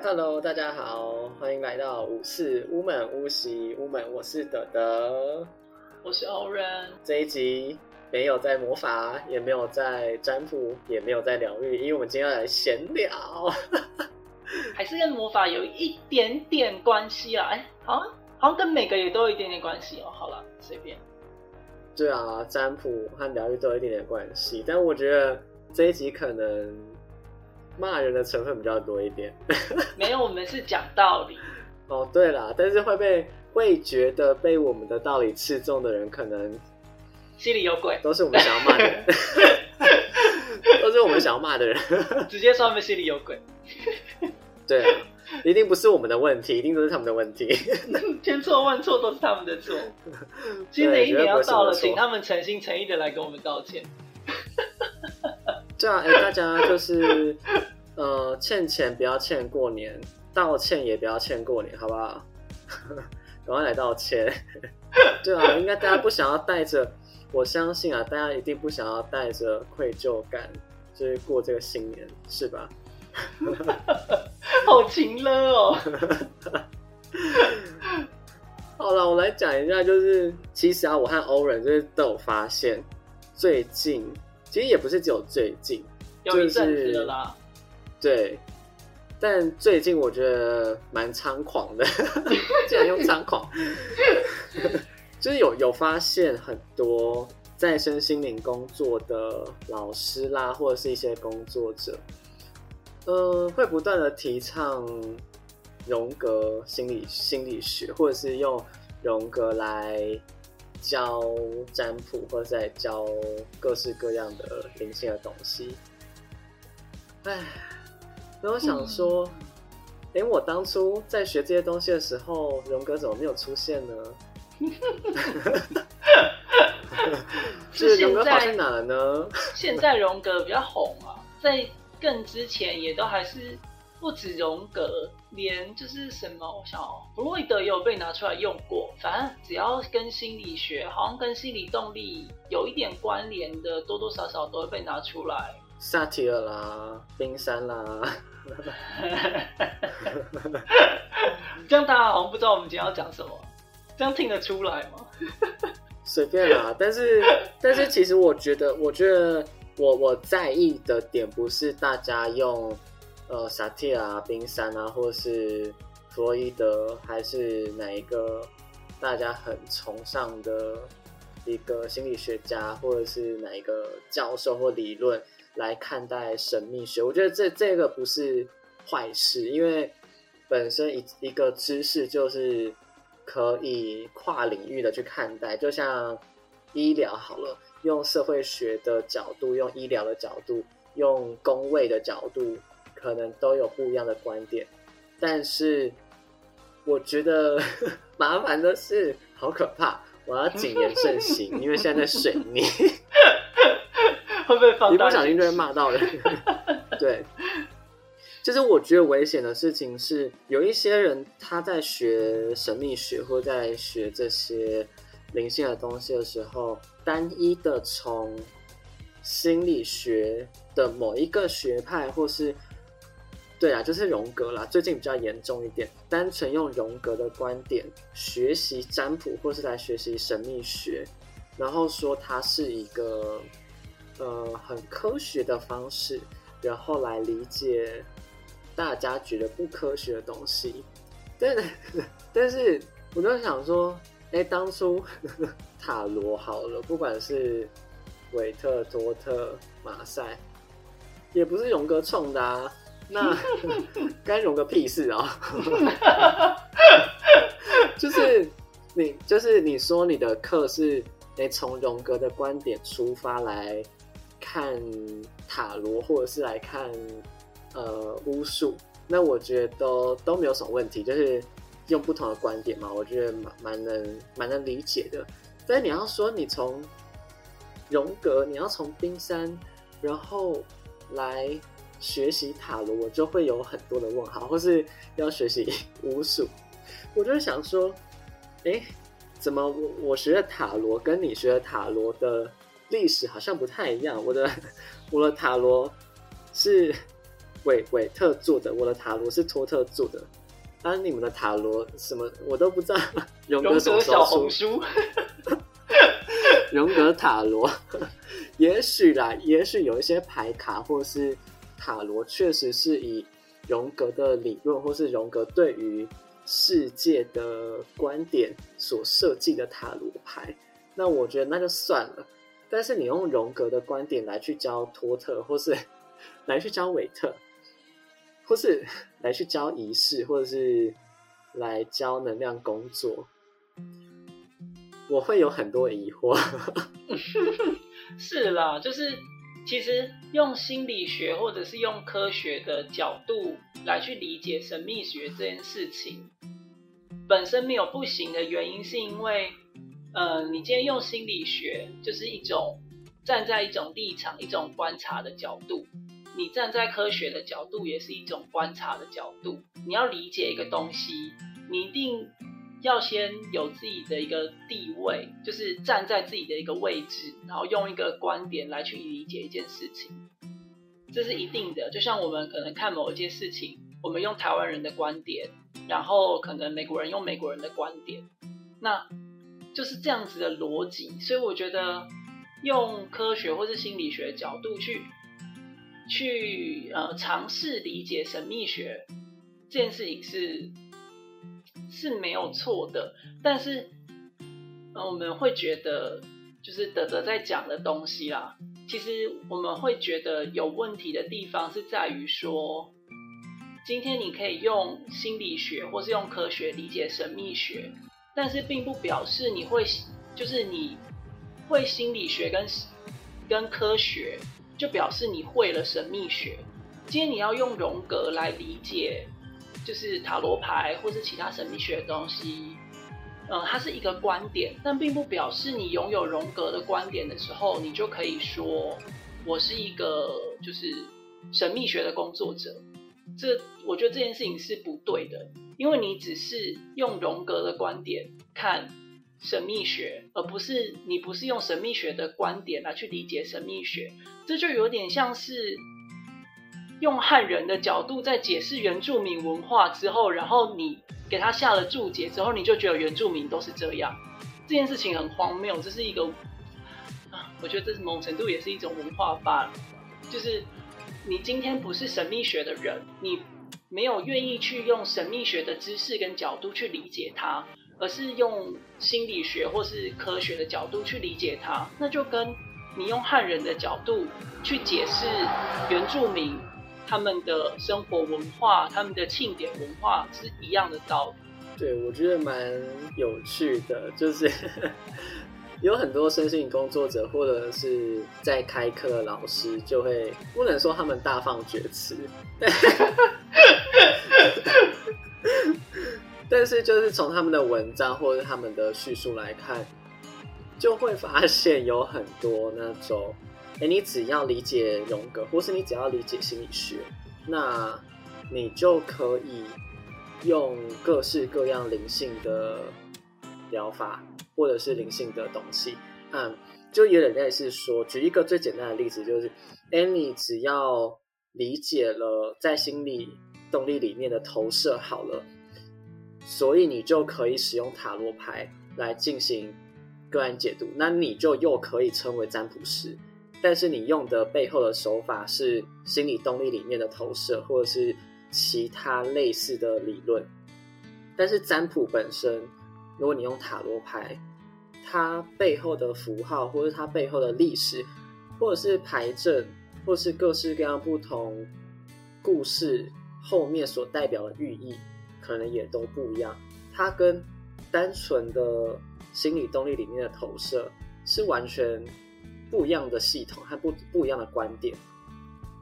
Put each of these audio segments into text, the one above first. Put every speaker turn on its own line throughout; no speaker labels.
Hello，大家好，欢迎来到五四屋门屋席屋门，我是德德，
我是欧人。
这一集没有在魔法，也没有在占卜，也没有在疗愈，因为我们今天要来闲聊，
还是跟魔法有一点点关系啊？哎，好像好像跟每个也都有一点点关系哦。好了，随便。
对啊，占卜和疗愈都有一点点关系，但我觉得这一集可能骂人的成分比较多一点。
没有，我们是讲道理。
哦，对啦，但是会被会觉得被我们的道理刺中的人，可能
心里有鬼，
都是我们想要骂的人，都是我们想要骂的人，
直接说他们心里有鬼。
对啊。一定不是我们的问题，一定都是他们的问题。
千错万错都是他们的错。新的一年要到了，请他们诚心诚意的来跟我们道歉。
对啊，哎，大家就是呃，欠钱不要欠过年，道歉也不要欠过年，好不好？赶快来道歉。对啊，应该大家不想要带着，我相信啊，大家一定不想要带着愧疚感，就是过这个新年，是吧？
好情了哦！
好了，我来讲一下，就是其实啊，我和欧人就是都有发现，最近其实也不是只有最近，
有一阵子啦。
对，但最近我觉得蛮猖狂的，竟然用猖狂，就是有有发现很多在身心灵工作的老师啦，或者是一些工作者。呃，会不断的提倡荣格心理心理学，或者是用荣格来教占卜，或者在教各式各样的灵性的东西。哎，那我想说，哎，我当初在学这些东西的时候，荣格怎么没有出现呢？
是
荣格跑去哪了呢？
现在荣格比较红啊，在。更之前也都还是不止荣格，连就是什么，我想弗洛伊德也有被拿出来用过。反正只要跟心理学，好像跟心理动力有一点关联的，多多少少都会被拿出来。
萨提尔啦，冰山啦，
这样大家好像不知道我们今天要讲什么，这样听得出来吗？
随便啦，但是但是其实我觉得，我觉得。我我在意的点不是大家用呃萨提亚冰山啊，或是弗洛伊德，还是哪一个大家很崇尚的一个心理学家，或者是哪一个教授或理论来看待神秘学。我觉得这这个不是坏事，因为本身一一个知识就是可以跨领域的去看待，就像医疗好了。用社会学的角度，用医疗的角度，用工位的角度，可能都有不一样的观点。但是，我觉得 麻烦的是，好可怕！我要谨言慎行，因为现在在水逆，
会不会放？
一不小心就会骂到人。对，就是我觉得危险的事情是，有一些人他在学神秘学或在学这些。灵性的东西的时候，单一的从心理学的某一个学派，或是对啊，就是荣格啦，最近比较严重一点，单纯用荣格的观点学习占卜，或是来学习神秘学，然后说它是一个呃很科学的方式，然后来理解大家觉得不科学的东西。但但是，我就想说。哎，当初 塔罗好了，不管是韦特、多特、马赛，也不是荣格创的啊，那 干荣个屁事啊！就是你，就是你说你的课是你从荣格的观点出发来看塔罗，或者是来看呃巫术，那我觉得都都没有什么问题，就是。用不同的观点嘛，我觉得蛮蛮能蛮能理解的。但是你要说你从荣格，你要从冰山，然后来学习塔罗，我就会有很多的问号，或是要学习 巫术，我就想说，哎，怎么我我学的塔罗跟你学的塔罗的历史好像不太一样？我的 我的塔罗是。韦韦特做的，我的塔罗是托特做的。啊，你们的塔罗什么我都不知道。荣
格
小
红书，
荣格塔罗，也许啦，也许有一些牌卡或是塔罗，确实是以荣格的理论或是荣格对于世界的观点所设计的塔罗牌。那我觉得那就算了。但是你用荣格的观点来去教托特，或是 来去教韦特。或是 来去教仪式，或者是来教能量工作，我会有很多疑惑。
是啦，就是其实用心理学或者是用科学的角度来去理解神秘学这件事情，本身没有不行的原因，是因为，呃，你今天用心理学就是一种站在一种立场、一种观察的角度。你站在科学的角度，也是一种观察的角度。你要理解一个东西，你一定要先有自己的一个地位，就是站在自己的一个位置，然后用一个观点来去理解一件事情，这是一定的。就像我们可能看某一件事情，我们用台湾人的观点，然后可能美国人用美国人的观点，那就是这样子的逻辑。所以我觉得用科学或是心理学角度去。去呃尝试理解神秘学这件事情是是没有错的，但是呃我们会觉得就是德德在讲的东西啦，其实我们会觉得有问题的地方是在于说，今天你可以用心理学或是用科学理解神秘学，但是并不表示你会就是你会心理学跟跟科学。就表示你会了神秘学。今天你要用荣格来理解，就是塔罗牌或是其他神秘学的东西，嗯，它是一个观点，但并不表示你拥有荣格的观点的时候，你就可以说我是一个就是神秘学的工作者。这我觉得这件事情是不对的，因为你只是用荣格的观点看神秘学，而不是你不是用神秘学的观点来去理解神秘学。这就有点像是用汉人的角度在解释原住民文化之后，然后你给他下了注解之后，你就觉得原住民都是这样。这件事情很荒谬，这是一个啊，我觉得这是某种程度也是一种文化吧。就是你今天不是神秘学的人，你没有愿意去用神秘学的知识跟角度去理解它，而是用心理学或是科学的角度去理解它，那就跟。你用汉人的角度去解释原住民他们的生活文化、他们的庆典文化是一样的道理。
对，我觉得蛮有趣的，就是 有很多身心工作者或者是在开课的老师，就会不能说他们大放厥词，但是就是从他们的文章或者他们的叙述来看。就会发现有很多那种，哎，你只要理解荣格，或是你只要理解心理学，那你就可以用各式各样灵性的疗法，或者是灵性的东西，嗯，就有点类似说，举一个最简单的例子，就是，哎，你只要理解了在心理动力里面的投射好了，所以你就可以使用塔罗牌来进行。个案解读，那你就又可以称为占卜师，但是你用的背后的手法是心理动力里面的投射，或者是其他类似的理论。但是占卜本身，如果你用塔罗牌，它背后的符号，或者它背后的历史，或者是牌阵，或是各式各样不同故事后面所代表的寓意，可能也都不一样。它跟单纯的。心理动力里面的投射是完全不一样的系统和不不一样的观点。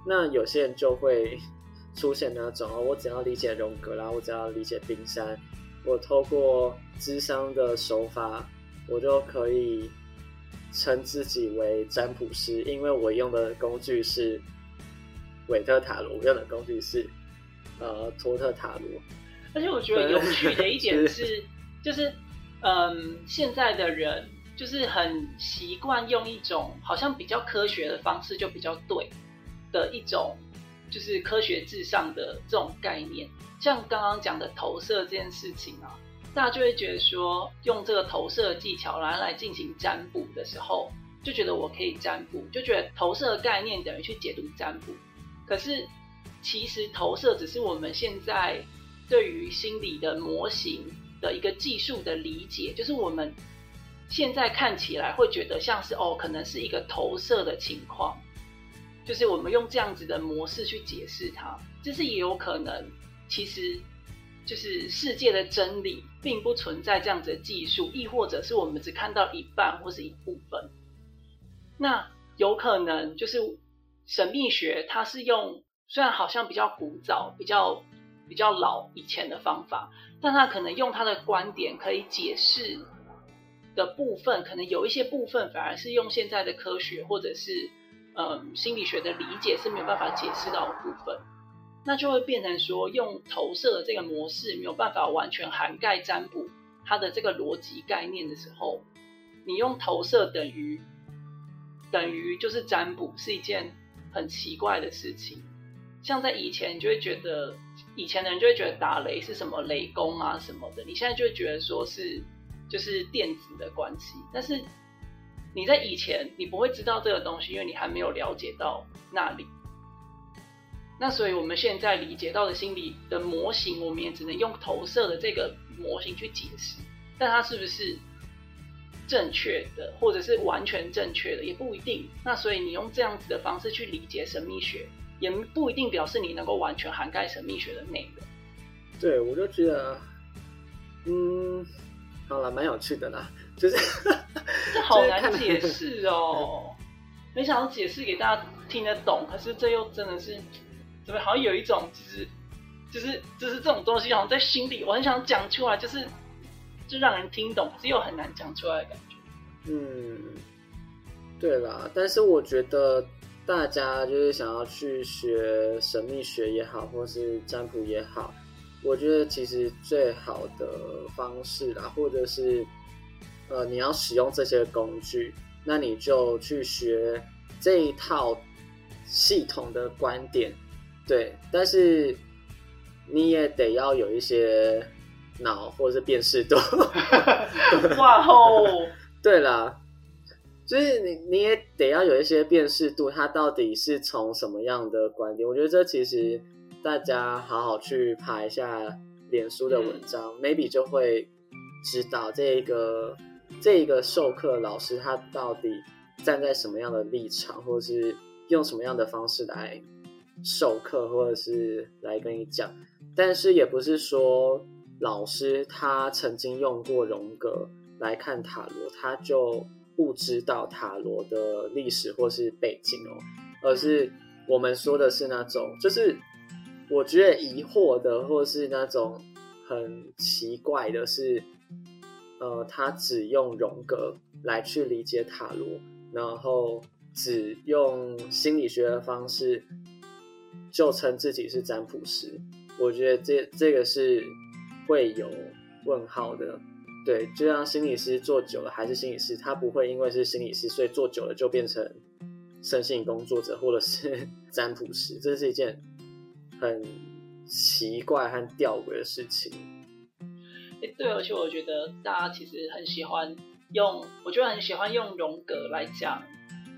那有些人就会 出现那种哦，我只要理解荣格啦，我只要理解冰山，我透过智商的手法，我就可以称自己为占卜师，因为我用的工具是韦特塔罗，我用的工具是呃托特塔罗。
而且我觉得有趣的一点是，就是。嗯，现在的人就是很习惯用一种好像比较科学的方式，就比较对的一种就是科学至上的这种概念。像刚刚讲的投射这件事情啊，大家就会觉得说，用这个投射技巧来来进行占卜的时候，就觉得我可以占卜，就觉得投射的概念等于去解读占卜。可是其实投射只是我们现在对于心理的模型的一个技术的理解，就是我们现在看起来会觉得像是哦，可能是一个投射的情况，就是我们用这样子的模式去解释它，就是也有可能。其实，就是世界的真理并不存在这样子的技术，亦或者是我们只看到一半或是一部分。那有可能就是神秘学，它是用虽然好像比较古早、比较比较老以前的方法，但它可能用它的观点可以解释的部分，可能有一些部分反而是用现在的科学或者是嗯心理学的理解是没有办法解释到的部分。那就会变成说，用投射的这个模式没有办法完全涵盖占卜它的这个逻辑概念的时候，你用投射等于等于就是占卜是一件很奇怪的事情。像在以前，你就会觉得以前的人就会觉得打雷是什么雷公啊什么的，你现在就会觉得说是就是电子的关系。但是你在以前你不会知道这个东西，因为你还没有了解到那里。那所以，我们现在理解到的心理的模型，我们也只能用投射的这个模型去解释，但它是不是正确的，或者是完全正确的，也不一定。那所以，你用这样子的方式去理解神秘学，也不一定表示你能够完全涵盖神秘学的内容。
对，我就觉得，嗯，好了，蛮有趣的啦，就是
这好难解释哦，没想到解释给大家听得懂，可是这又真的是。怎么好像有一种就是，就是就是这种东西好像在心里，我很想讲出来，就是就让人听懂，可是又很难讲出来的感觉。
嗯，对啦，但是我觉得大家就是想要去学神秘学也好，或是占卜也好，我觉得其实最好的方式啦，或者是呃你要使用这些工具，那你就去学这一套系统的观点。对，但是你也得要有一些脑或者是辨识度。
哇吼！
对啦，就是你你也得要有一些辨识度，它到底是从什么样的观点？我觉得这其实大家好好去爬一下脸书的文章，maybe 就会知道这个这一个授课老师他到底站在什么样的立场，或者是用什么样的方式来。授课或者是来跟你讲，但是也不是说老师他曾经用过荣格来看塔罗，他就不知道塔罗的历史或是背景哦，而是我们说的是那种，就是我觉得疑惑的或是那种很奇怪的是，呃，他只用荣格来去理解塔罗，然后只用心理学的方式。就称自己是占卜师，我觉得这这个是会有问号的。对，就像心理师做久了还是心理师，他不会因为是心理师，所以做久了就变成身心工作者或者是 占卜师，这是一件很奇怪和吊诡的事情。
哎，对，而且我觉得大家其实很喜欢用，我觉得很喜欢用荣格来讲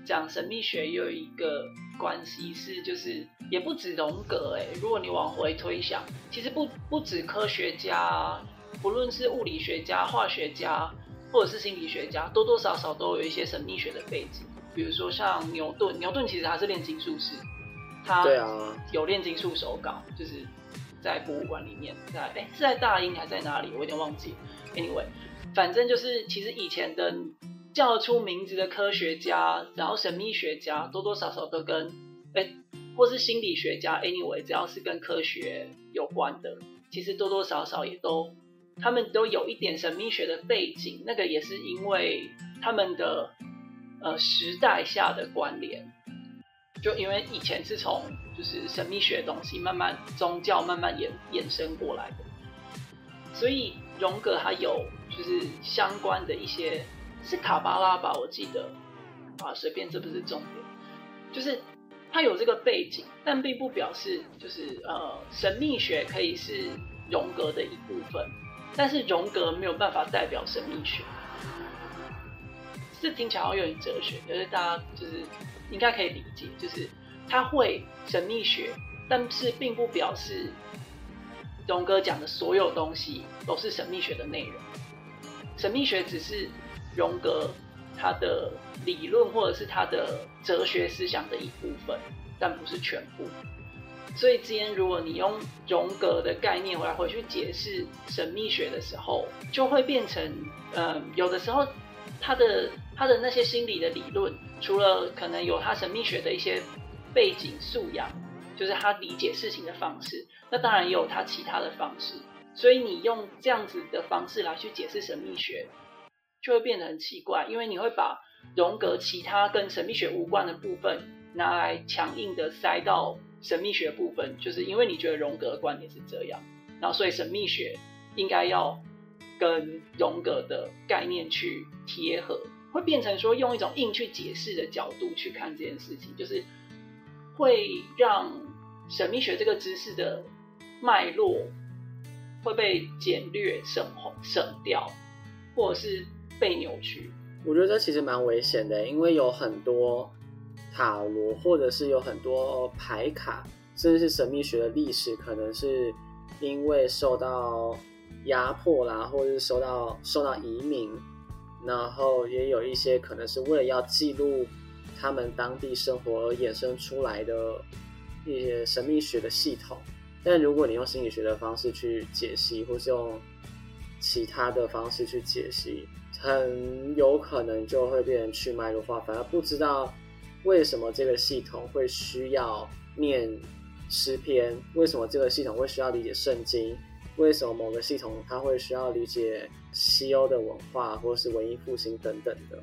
讲神秘学，有一个关系是就是。也不止荣格哎，如果你往回推想，其实不不止科学家，不论是物理学家、化学家，或者是心理学家，多多少少都有一些神秘学的背景。比如说像牛顿，牛顿其实他是炼金术师，他有炼金术手稿，就是在博物馆里面，在哎是在大英还是在哪里？我有点忘记。Anyway，反正就是其实以前的叫出名字的科学家，然后神秘学家，多多少少都跟哎。或是心理学家，anyway，只要是跟科学有关的，其实多多少少也都，他们都有一点神秘学的背景。那个也是因为他们的呃时代下的关联，就因为以前是从就是神秘学东西慢慢宗教慢慢衍衍生过来的，所以荣格他有就是相关的一些是卡巴拉吧，我记得啊，随便这不是重点，就是。他有这个背景，但并不表示就是呃神秘学可以是荣格的一部分，但是荣格没有办法代表神秘学。这听起来好像有点哲学，可是大家就是应该可以理解，就是他会神秘学，但是并不表示荣格讲的所有东西都是神秘学的内容。神秘学只是荣格他的理论或者是他的哲学思想的一部分，但不是全部。所以今天如果你用荣格的概念来回去解释神秘学的时候，就会变成，嗯，有的时候他的。他的那些心理的理论，除了可能有他神秘学的一些背景素养，就是他理解事情的方式，那当然也有他其他的方式。所以你用这样子的方式来去解释神秘学，就会变得很奇怪，因为你会把荣格其他跟神秘学无关的部分拿来强硬的塞到神秘学部分，就是因为你觉得荣格的观点是这样，然后所以神秘学应该要跟荣格的概念去贴合。会变成说用一种硬去解释的角度去看这件事情，就是会让神秘学这个知识的脉络会被简略、省省掉，或者是被扭曲。
我觉得这其实蛮危险的，因为有很多塔罗，或者是有很多牌卡，甚至是神秘学的历史，可能是因为受到压迫啦，或者是受到受到移民。然后也有一些可能是为了要记录他们当地生活而衍生出来的一些神秘学的系统，但如果你用心理学的方式去解析，或是用其他的方式去解析，很有可能就会变成去脉络化，反而不知道为什么这个系统会需要念诗篇，为什么这个系统会需要理解圣经。为什么某个系统它会需要理解西欧的文化，或是文艺复兴等等的？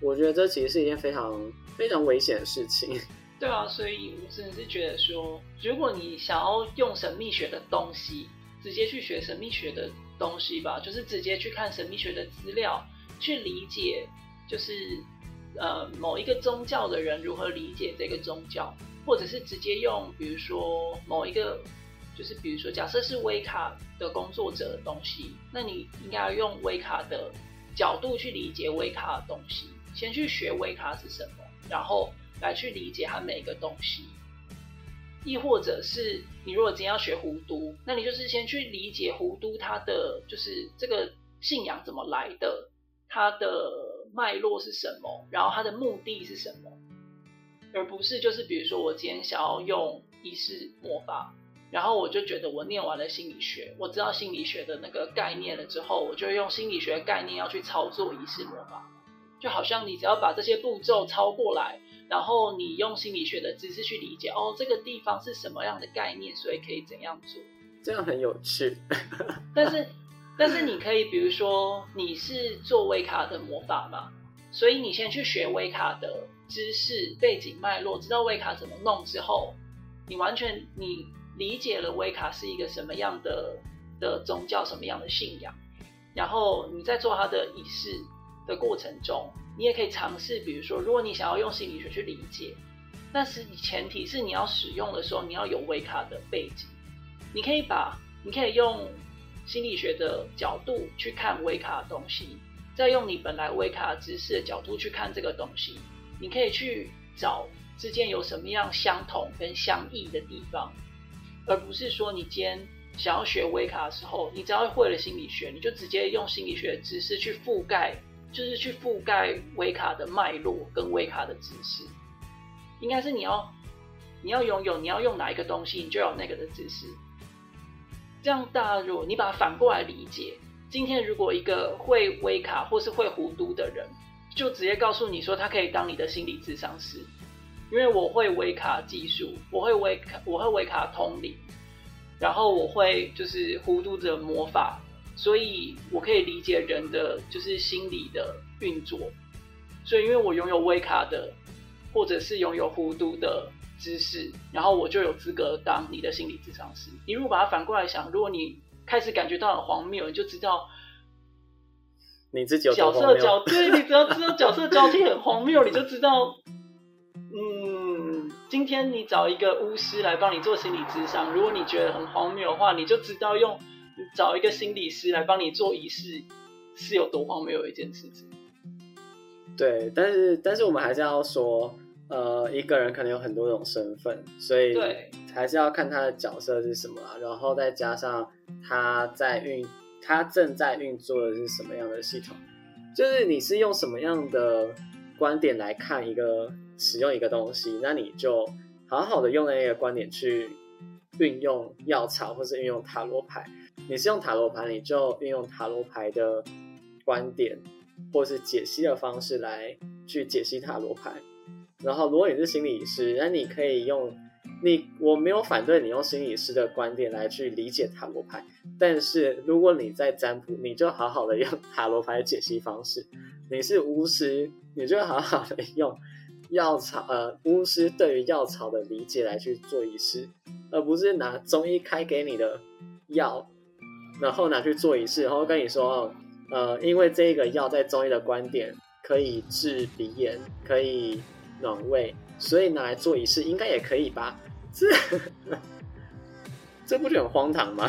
我觉得这其实是一件非常非常危险的事情。
对啊，所以我真的是觉得说，如果你想要用神秘学的东西，直接去学神秘学的东西吧，就是直接去看神秘学的资料，去理解，就是呃某一个宗教的人如何理解这个宗教，或者是直接用，比如说某一个。就是比如说，假设是微卡的工作者的东西，那你应该要用微卡的角度去理解微卡的东西。先去学微卡是什么，然后来去理解它每一个东西。亦或者是你如果今天要学弧都，那你就是先去理解弧都它的就是这个信仰怎么来的，它的脉络是什么，然后它的目的是什么，而不是就是比如说我今天想要用仪式魔法。然后我就觉得，我念完了心理学，我知道心理学的那个概念了之后，我就用心理学概念要去操作仪式魔法，就好像你只要把这些步骤抄过来，然后你用心理学的知识去理解，哦，这个地方是什么样的概念，所以可以怎样做，
这样很有趣。
但是，但是你可以，比如说你是做微卡的魔法嘛，所以你先去学微卡的知识背景脉络，知道微卡怎么弄之后，你完全你。理解了威卡是一个什么样的的宗教，什么样的信仰，然后你在做他的仪式的过程中，你也可以尝试，比如说，如果你想要用心理学去理解，但是前提是你要使用的时候，你要有威卡的背景。你可以把，你可以用心理学的角度去看威卡的东西，再用你本来威卡知识的角度去看这个东西，你可以去找之间有什么样相同跟相异的地方。而不是说你今天想要学微卡的时候，你只要会了心理学，你就直接用心理学的知识去覆盖，就是去覆盖微卡的脉络跟微卡的知识。应该是你要你要拥有你要用哪一个东西，你就有那个的知识。这样大家如果你把它反过来理解，今天如果一个会微卡或是会弧都的人，就直接告诉你说他可以当你的心理智商师。因为我会维卡技术，我会维卡，我会维卡通灵，然后我会就是弧度的魔法，所以我可以理解人的就是心理的运作。所以因为我拥有维卡的，或者是拥有弧度的知识，然后我就有资格当你的心理智商师。你如果把它反过来想，如果你开始感觉到很荒谬，你就知道
你自己
角色交对，你只要知道角色交替很荒谬，你就知道。嗯，今天你找一个巫师来帮你做心理咨商，如果你觉得很荒谬的话，你就知道用找一个心理师来帮你做仪式是有多荒谬的一件事情。
对，但是但是我们还是要说，呃，一个人可能有很多种身份，所以
对，
还是要看他的角色是什么啊，然后再加上他在运，他正在运作的是什么样的系统，就是你是用什么样的观点来看一个使用一个东西，那你就好好的用那个观点去运用药草，或是运用塔罗牌。你是用塔罗牌，你就运用塔罗牌的观点。或是解析的方式来去解析塔罗牌，然后如果你是心理师，那你可以用你我没有反对你用心理师的观点来去理解塔罗牌，但是如果你在占卜，你就好好的用 塔罗牌的解析方式；你是巫师，你就好好的用药草呃巫师对于药草的理解来去做仪式，而不是拿中医开给你的药，然后拿去做仪式，然后跟你说。呃，因为这个药在中医的观点可以治鼻炎，可以暖胃，所以拿来做仪式应该也可以吧？这 这不就很荒唐吗？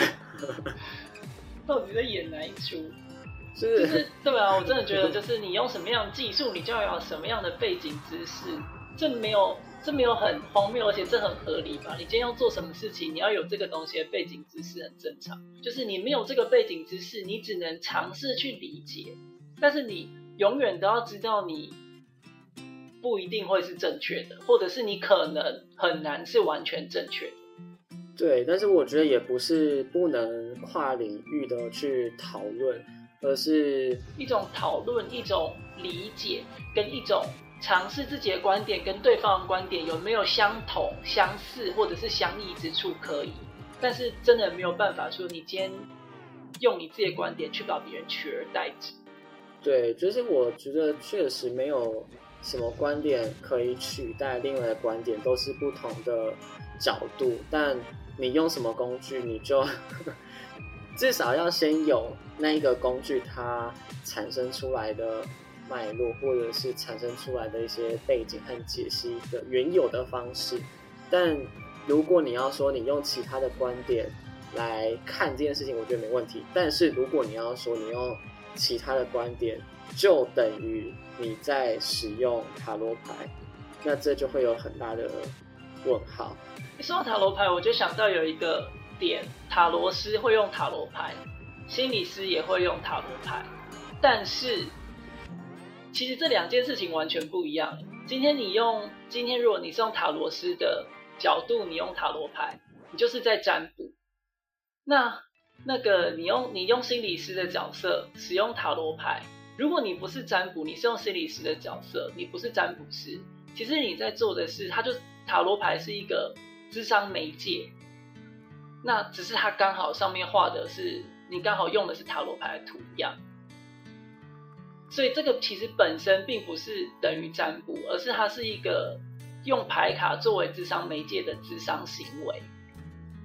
到底在演哪一出？
就
是对啊，我真的觉得，就是你用什么样的技术，你就要有什么样的背景知识，这没有。这没有很荒谬，而且这很合理吧？你今天要做什么事情，你要有这个东西的背景知识，很正常。就是你没有这个背景知识，你只能尝试去理解，但是你永远都要知道，你不一定会是正确的，或者是你可能很难是完全正确的。
对，但是我觉得也不是不能跨领域的去讨论，而是
一种讨论，一种理解，跟一种。尝试自己的观点跟对方的观点有没有相同、相似或者是相异之处可以，但是真的没有办法说你今天用你自己的观点去把别人取而代之。
对，就是我觉得确实没有什么观点可以取代另外的观点，都是不同的角度。但你用什么工具，你就至少要先有那一个工具它产生出来的。脉络，或者是产生出来的一些背景和解析的原有的方式，但如果你要说你用其他的观点来看这件事情，我觉得没问题。但是如果你要说你用其他的观点，就等于你在使用塔罗牌，那这就会有很大的问号。
一说到塔罗牌，我就想到有一个点：塔罗师会用塔罗牌，心理师也会用塔罗牌，但是。其实这两件事情完全不一样。今天你用，今天如果你是用塔罗师的角度，你用塔罗牌，你就是在占卜。那那个你用你用心理师的角色使用塔罗牌，如果你不是占卜，你是用心理师的角色，你不是占卜师，其实你在做的是，它就塔罗牌是一个智商媒介。那只是它刚好上面画的是你刚好用的是塔罗牌的图样。所以这个其实本身并不是等于占卜，而是它是一个用牌卡作为智商媒介的智商行为。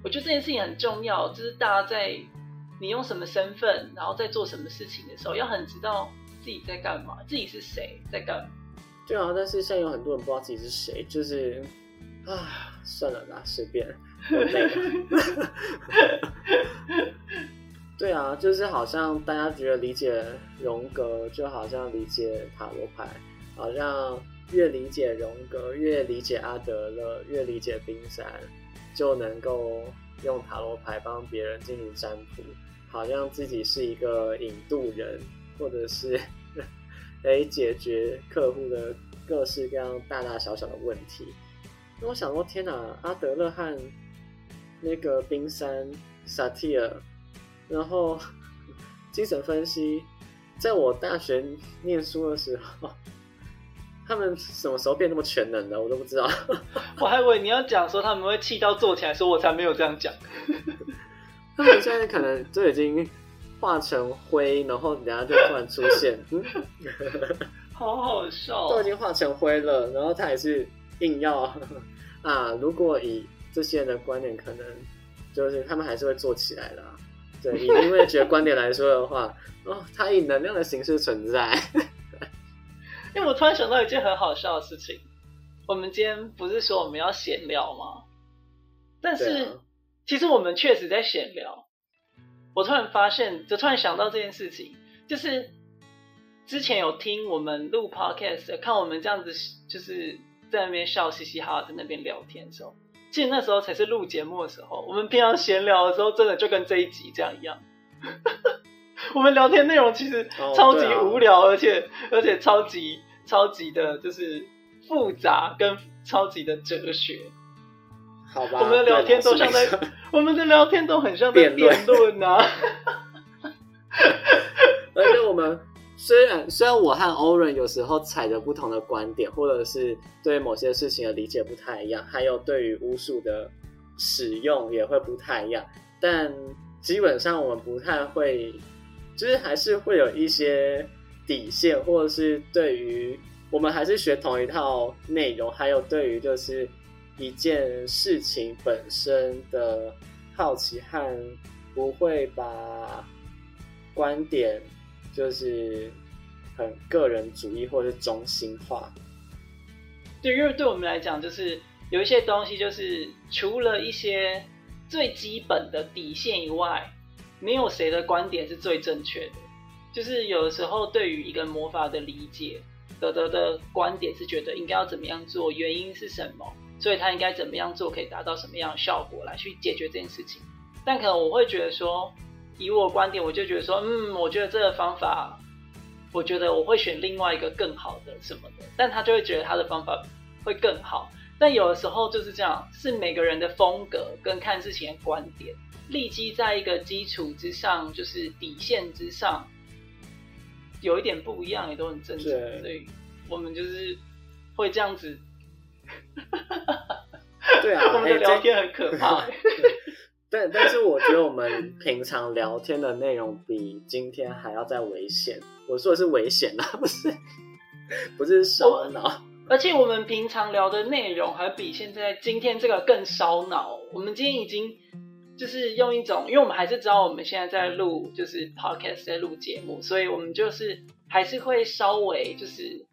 我觉得这件事情很重要，就是大家在你用什么身份，然后在做什么事情的时候，要很知道自己在干嘛，自己是谁在干嘛。
对啊，但是现在有很多人不知道自己是谁，就是啊，算了啦，随便，对啊，就是好像大家觉得理解荣格，就好像理解塔罗牌，好像越理解荣格，越理解阿德勒，越理解冰山，就能够用塔罗牌帮别人进行占卜，好像自己是一个引渡人，或者是可 以解决客户的各式各样大大小小的问题。那我想说，天哪，阿德勒和那个冰山萨提尔。然后，精神分析，在我大学念书的时候，他们什么时候变那么全能的，我都不知道。
我还以为你要讲说他们会气到坐起来，说我才没有这样讲。
他们现在可能就已经化成灰，然后等下就突然出现，
好好笑，
都已经化成灰了，然后他也是硬要啊！如果以这些人的观点，可能就是他们还是会做起来的。对，以音乐学观点来说的话，哦，它以能量的形式存在。
因为我突然想到一件很好笑的事情，我们今天不是说我们要闲聊吗？但是
啊
其实我们确实在闲聊。我突然发现，就突然想到这件事情，就是之前有听我们录 podcast，看我们这样子，就是在那边笑嘻嘻哈哈，在那边聊天的时候，其实那时候才是录节目的时候。我们平常闲聊的时候，真的就跟这一集这样一样。我们聊天内容其实
哦
超级无聊，而且而且超级超级的，就是复杂跟超级的哲学。
好吧，
我们的聊天都像在 我们的聊天都很像在
辩论
辩论啊。
而且我们虽然虽然我和欧仁有时候踩着不同的观点，或者是对某些事情的理解不太一样，还有对于巫术的使用也会不太一样，但基本上我们不太会，就是还是会有一些底线，或者是对于我们还是学同一套内容，还有对于就是一件事情本身的好奇和不会把观点就是很个人主义或者是中心化。
对，因为对我们来讲，就是有一些东西，就是除了一些最基本的底线以外，没有谁的观点是最正确的。就是有的时候对于一个魔法的理解，德德的观点是觉得应该要怎么样做，原因是什么，所以他应该怎么样做可以达到什么样的效果来去解决这件事情。但可能我会觉得说，以我的观点，我就觉得说，嗯，我觉得这个方法，我觉得我会选另外一个更好的什么的，但他就会觉得他的方法会更好。但有的时候就是这样，是每个人的风格跟看事情的观点，立基在一个基础之上，就是底线之上，有一点不一样也都很正常。所以我们就是会这样子，
对啊，
我们的聊天很可怕。
但但是我觉得我们 平常聊天的内容比今天还要再危险。我说的是危险啊，不是不是烧脑。
而且我们平常聊的内容还比现在今天这个更烧脑。我们今天已经就是用一种，因为我们还是知道我们现在在录就是 podcast 在录节目，所以我们就是还是会稍微就是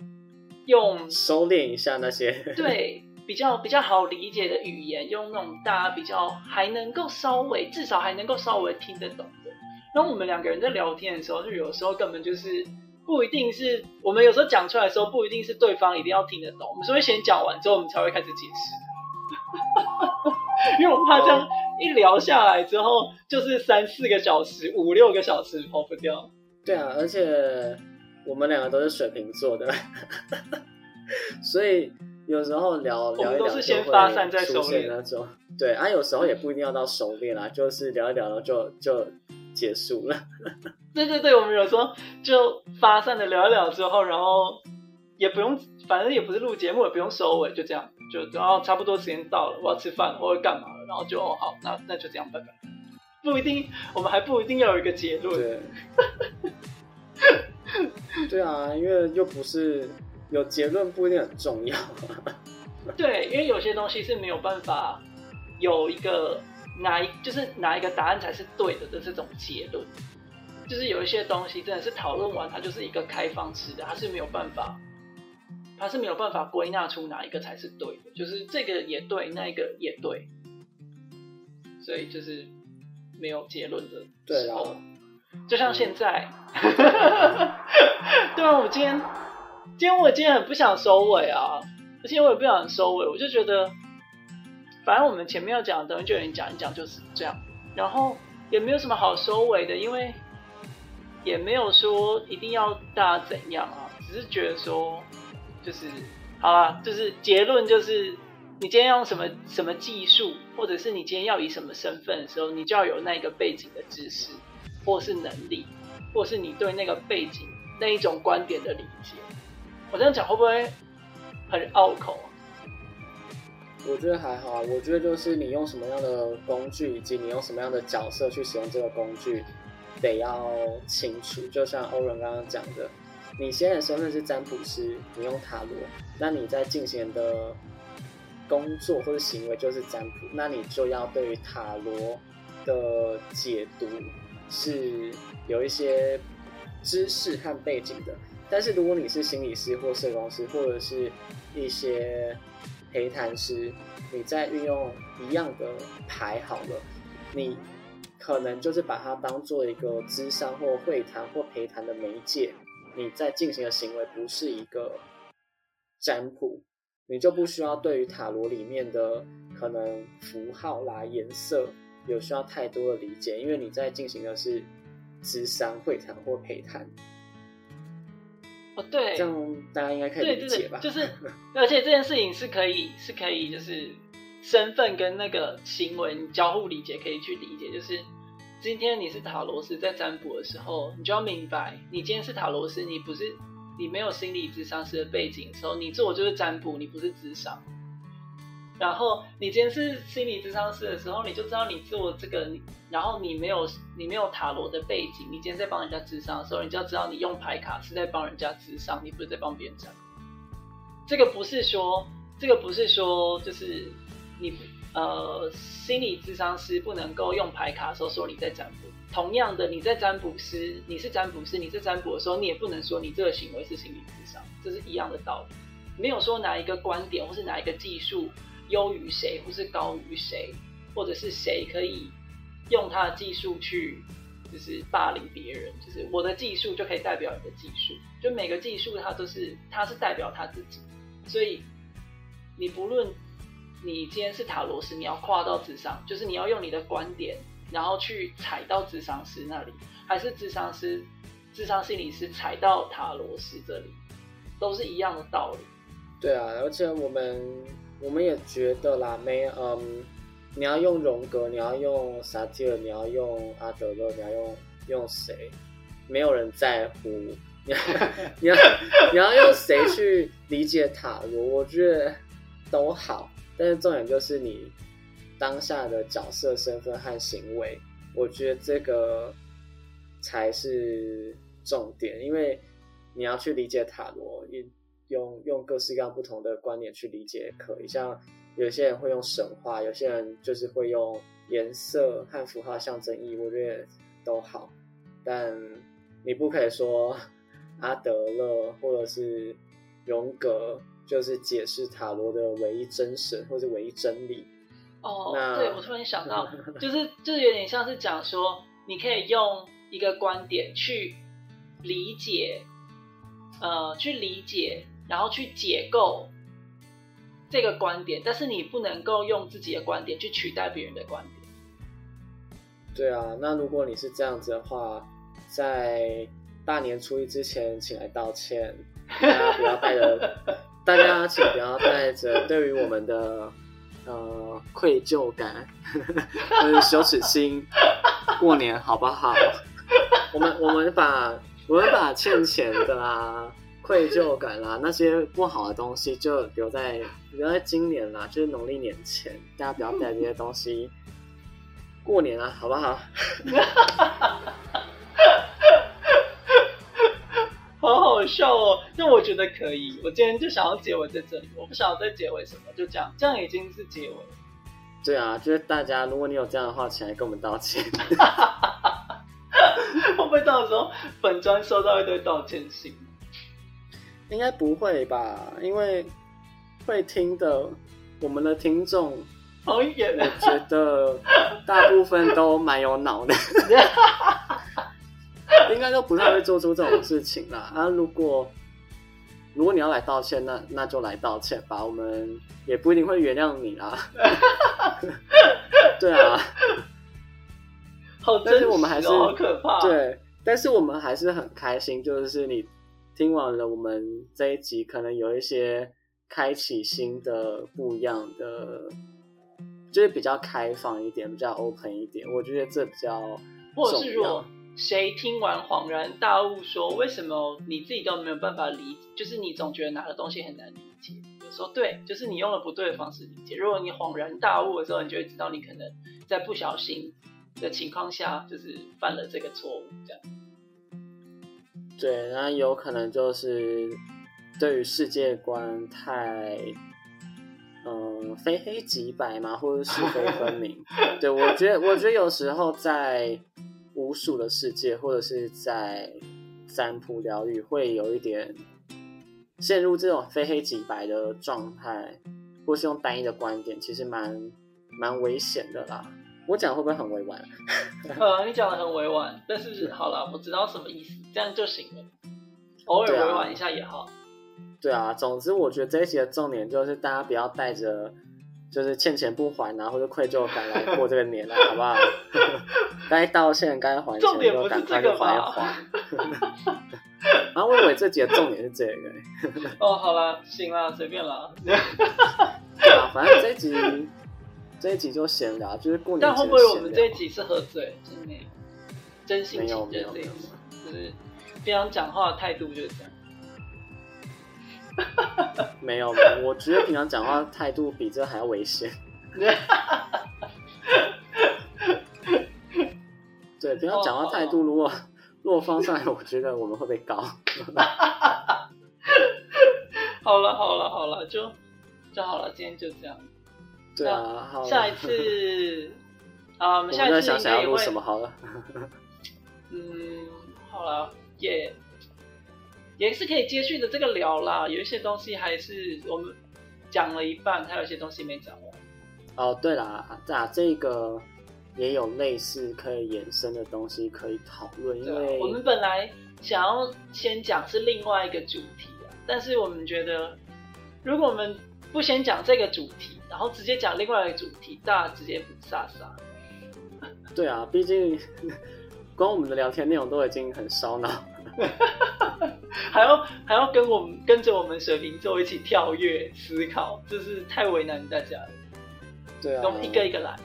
用
收敛一下那些，
对比较比较好理解的语言，用那种大家比较还能够稍微至少还能够稍微听得懂的。然后我们两个人在聊天的时候，就有时候根本就是不一定是我们有时候讲出来的时候，不一定是对方一定要听得懂，我们所以先讲完之后，我们才会开始解释。因为我怕这样一聊下来之后，就是三四个小时、五六个小时跑不掉。
对啊，而且我们两个都是水瓶座的，所以有时候聊聊一聊
都是先发散再
出
收敛
现那种，对啊，有时候也不一定要到熟练啦，就是聊一聊然后就就结束了。
对对对，我们有时候就发散的聊一聊之后，然后也不用，反正也不是录节目，也不用收尾，就这样，就然后差不多时间到了，我要吃饭，我要干嘛了，然后就哦好，那那就这样，拜拜。不一定，我们还不一定要有一个结论。
对，对啊，因为又不是有结论不一定很重要。
对，因为有些东西是没有办法有一个哪一就是哪一个答案才是对的的这种结论，就是有一些东西真的是讨论完它就是一个开放式的，它是没有办法，它是没有办法归纳出哪一个才是对的，就是这个也对，那一个也对，所以就是没有结论的时候，就像现在，对啊，我今天今天我今天很不想收尾啊。而且我也不想收尾，我就觉得，反正我们前面要讲的东西就已经讲一讲，就是这样，然后也没有什么好收尾的，因为也没有说一定要大家怎样啊，只是觉得说，就是好啦，就是结论就是，你今天用什么什么技术，或者是你今天要以什么身份的时候，你就要有那个背景的知识，或是能力，或是你对那个背景那一种观点的理解。我这样讲会不会？很拗口啊。
我觉得还好啊，我觉得就是你用什么样的工具，以及你用什么样的角色去使用这个工具，得要清楚。就像欧仁刚刚讲的，你现在的身份是占卜师，你用塔罗，那你在进行的工作或者行为就是占卜，那你就要对于塔罗的解读是有一些知识和背景的。但是如果你是心理师或社工师，或者是一些陪谈师，你在运用一样的牌好了，你可能就是把它当做一个智商或会谈或陪谈的媒介，你在进行的行为不是一个占卜，你就不需要对于塔罗里面的可能符号啦、颜色有需要太多的理解，因为你在进行的是智商会谈或陪谈。
哦，对，
这样大家应该可以理解吧？
对，就是，而且这件事情是可以是可以就是身份跟那个行为交互理解，可以去理解。就是今天你是塔罗斯在占卜的时候，你就要明白，你今天是塔罗斯，你不是你没有心理智商师的背景的时候，你做的就是占卜，你不是智商。然后你今天是心理智商师的时候，你就知道你做这个，然后你没有你没有塔罗的背景，你今天在帮人家智商的时候，你就要知道你用牌卡是在帮人家智商，你不是在帮别人占卜。这个不是说，这个不是说，就是你呃心理智商师不能够用牌卡的时候说你在占卜。同样的，你在占卜师，你是占卜师，你在占卜的时候，你也不能说你这个行为是心理智商，这是一样的道理。没有说哪一个观点或是哪一个技术优于谁，或是高于谁，或者是谁可以用他的技术去就是霸凌别人，就是我的技术就可以代表你的技术，就每个技术它都是它是代表他自己，所以你不论你今天是塔罗师，你要跨到智商，就是你要用你的观点，然后去踩到智商师那里，还是智商师、智商心理师踩到塔罗师这里，都是一样的道理。
对啊，而且我们我们也觉得啦，没嗯，你要用荣格，你要用萨提尔，你要用阿德勒，你要用用谁？没有人在乎。你要 你要你要用谁去理解塔罗？我觉得都好，但是重点就是你当下的角色身份和行为，我觉得这个才是重点，因为你要去理解塔罗，也用用各式各样不同的观点去理解，可以。像有些人会用神话，有些人就是会用颜色和符号象征意义，我觉得都好，但你不可以说 阿德勒或者是荣格就是解释塔罗的唯一真神或者唯一真理。
哦，对，我突然想到，就是就是有点像是讲说，你可以用一个观点去理解，呃，去理解，然后去解构这个观点，但是你不能够用自己的观点去取代别人的观点。
对啊，那如果你是这样子的话，在大年初一之前，请来道歉。大家不要带着，大家请不要带着对于我们的呃愧疚感或者羞耻心过年，好不好？我们我们把我们把欠钱的啦、愧疚感啦那些不好的东西，就留在留在今年啦，就是农历年前，大家不要带这些东西过年啊，好不好？
好好笑哦！那我觉得可以，我今天就想要结尾在这里，我不想要再结尾什么，就这样，这样已经是结尾了。
对啊，就是大家，如果你有这样的话，请来跟我们道歉。
会不会到时候本专收到一堆道歉信？
应该不会吧？因为会听的，我们的听众，我觉得大部分都蛮有脑的，应该都不太会做出这种事情啦。啊，如果如果你要来道歉，那那就来道歉吧，我们也不一定会原谅你啦。对啊，
好、哦，
但是我们还是
好可怕。，
对，但是我们还是很开心，就是你听完了我们这一集，可能有一些开启新的、不一样的，就是比较开放一点，比较 open 一点。我觉得这比较
或者是如果。谁听完恍然大悟，说为什么你自己都没有办法理，就是你总觉得哪个东西很难理解。有时候对，就是你用了不对的方式理解。如果你恍然大悟的时候，你就会知道你可能在不小心的情况下，就是犯了这个错误，这样。
对，那有可能就是对于世界观太，嗯，非黑即白嘛，或者是非分明。对我觉得，我觉得有时候在无数的世界，或者是在占卜疗愈会有一点陷入这种非黑即白的状态，或是用单一的观点，其实蛮蛮危险的啦。我讲会不会很委婉？
呃，你讲的很委婉，但是好了，我知道什么意思，这样就行了。偶尔委婉一下也好。
对啊，总之我觉得这一集的重点就是大家不要带着就是欠钱不还啊，或者愧疚感来过这个年了，好不好？该道歉该还钱就赶快就还一还。然后我以为这集的重点是这个。
哦，好了，行了，随便了。
对啊，反正这一集这一集就闲聊，就是过年。
但会不会我们这一集是喝醉？真的，真心情
真
这样，就是平常讲话的态度就是这样。
没有，我觉得平常讲话态度比这还要危险。对，平常讲话态度如果如果放上来，我觉得我们会被告。
好了好了好了，就就好了，今天就这样。
对啊，好。
下一次 啊，我们下一次
想想要录什么
好
了。
嗯，好了，也。也是可以接续的这个聊啦，有一些东西还是我们讲了一半，还有一些东西没讲完。
哦，对啦，啊，这个也有类似可以延伸的东西可以讨论，因为
我们本来想要先讲是另外一个主题啊，但是我们觉得如果我们不先讲这个主题，然后直接讲另外一个主题，大家直接不飒飒。
对啊，毕竟光我们的聊天内容都已经很烧脑。
还要还要跟我们跟着我们水瓶座一起跳跃思考，就是太为难大家了。
对啊，
我们一个一个来。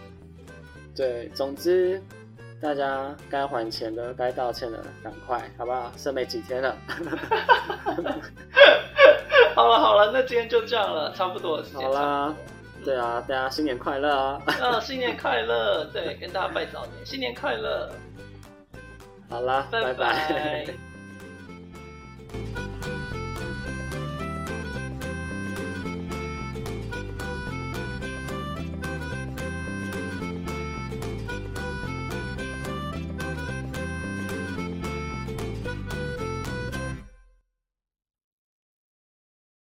对，总之大家该还钱的、该道歉的，赶快好不好？剩没几天了。
好了好了，那今天就这样了，差不多时间。
好啦，对啊，大家新年快乐啊！
啊，新年快乐！对，跟大家拜早年，新年快乐！
好啦，拜拜。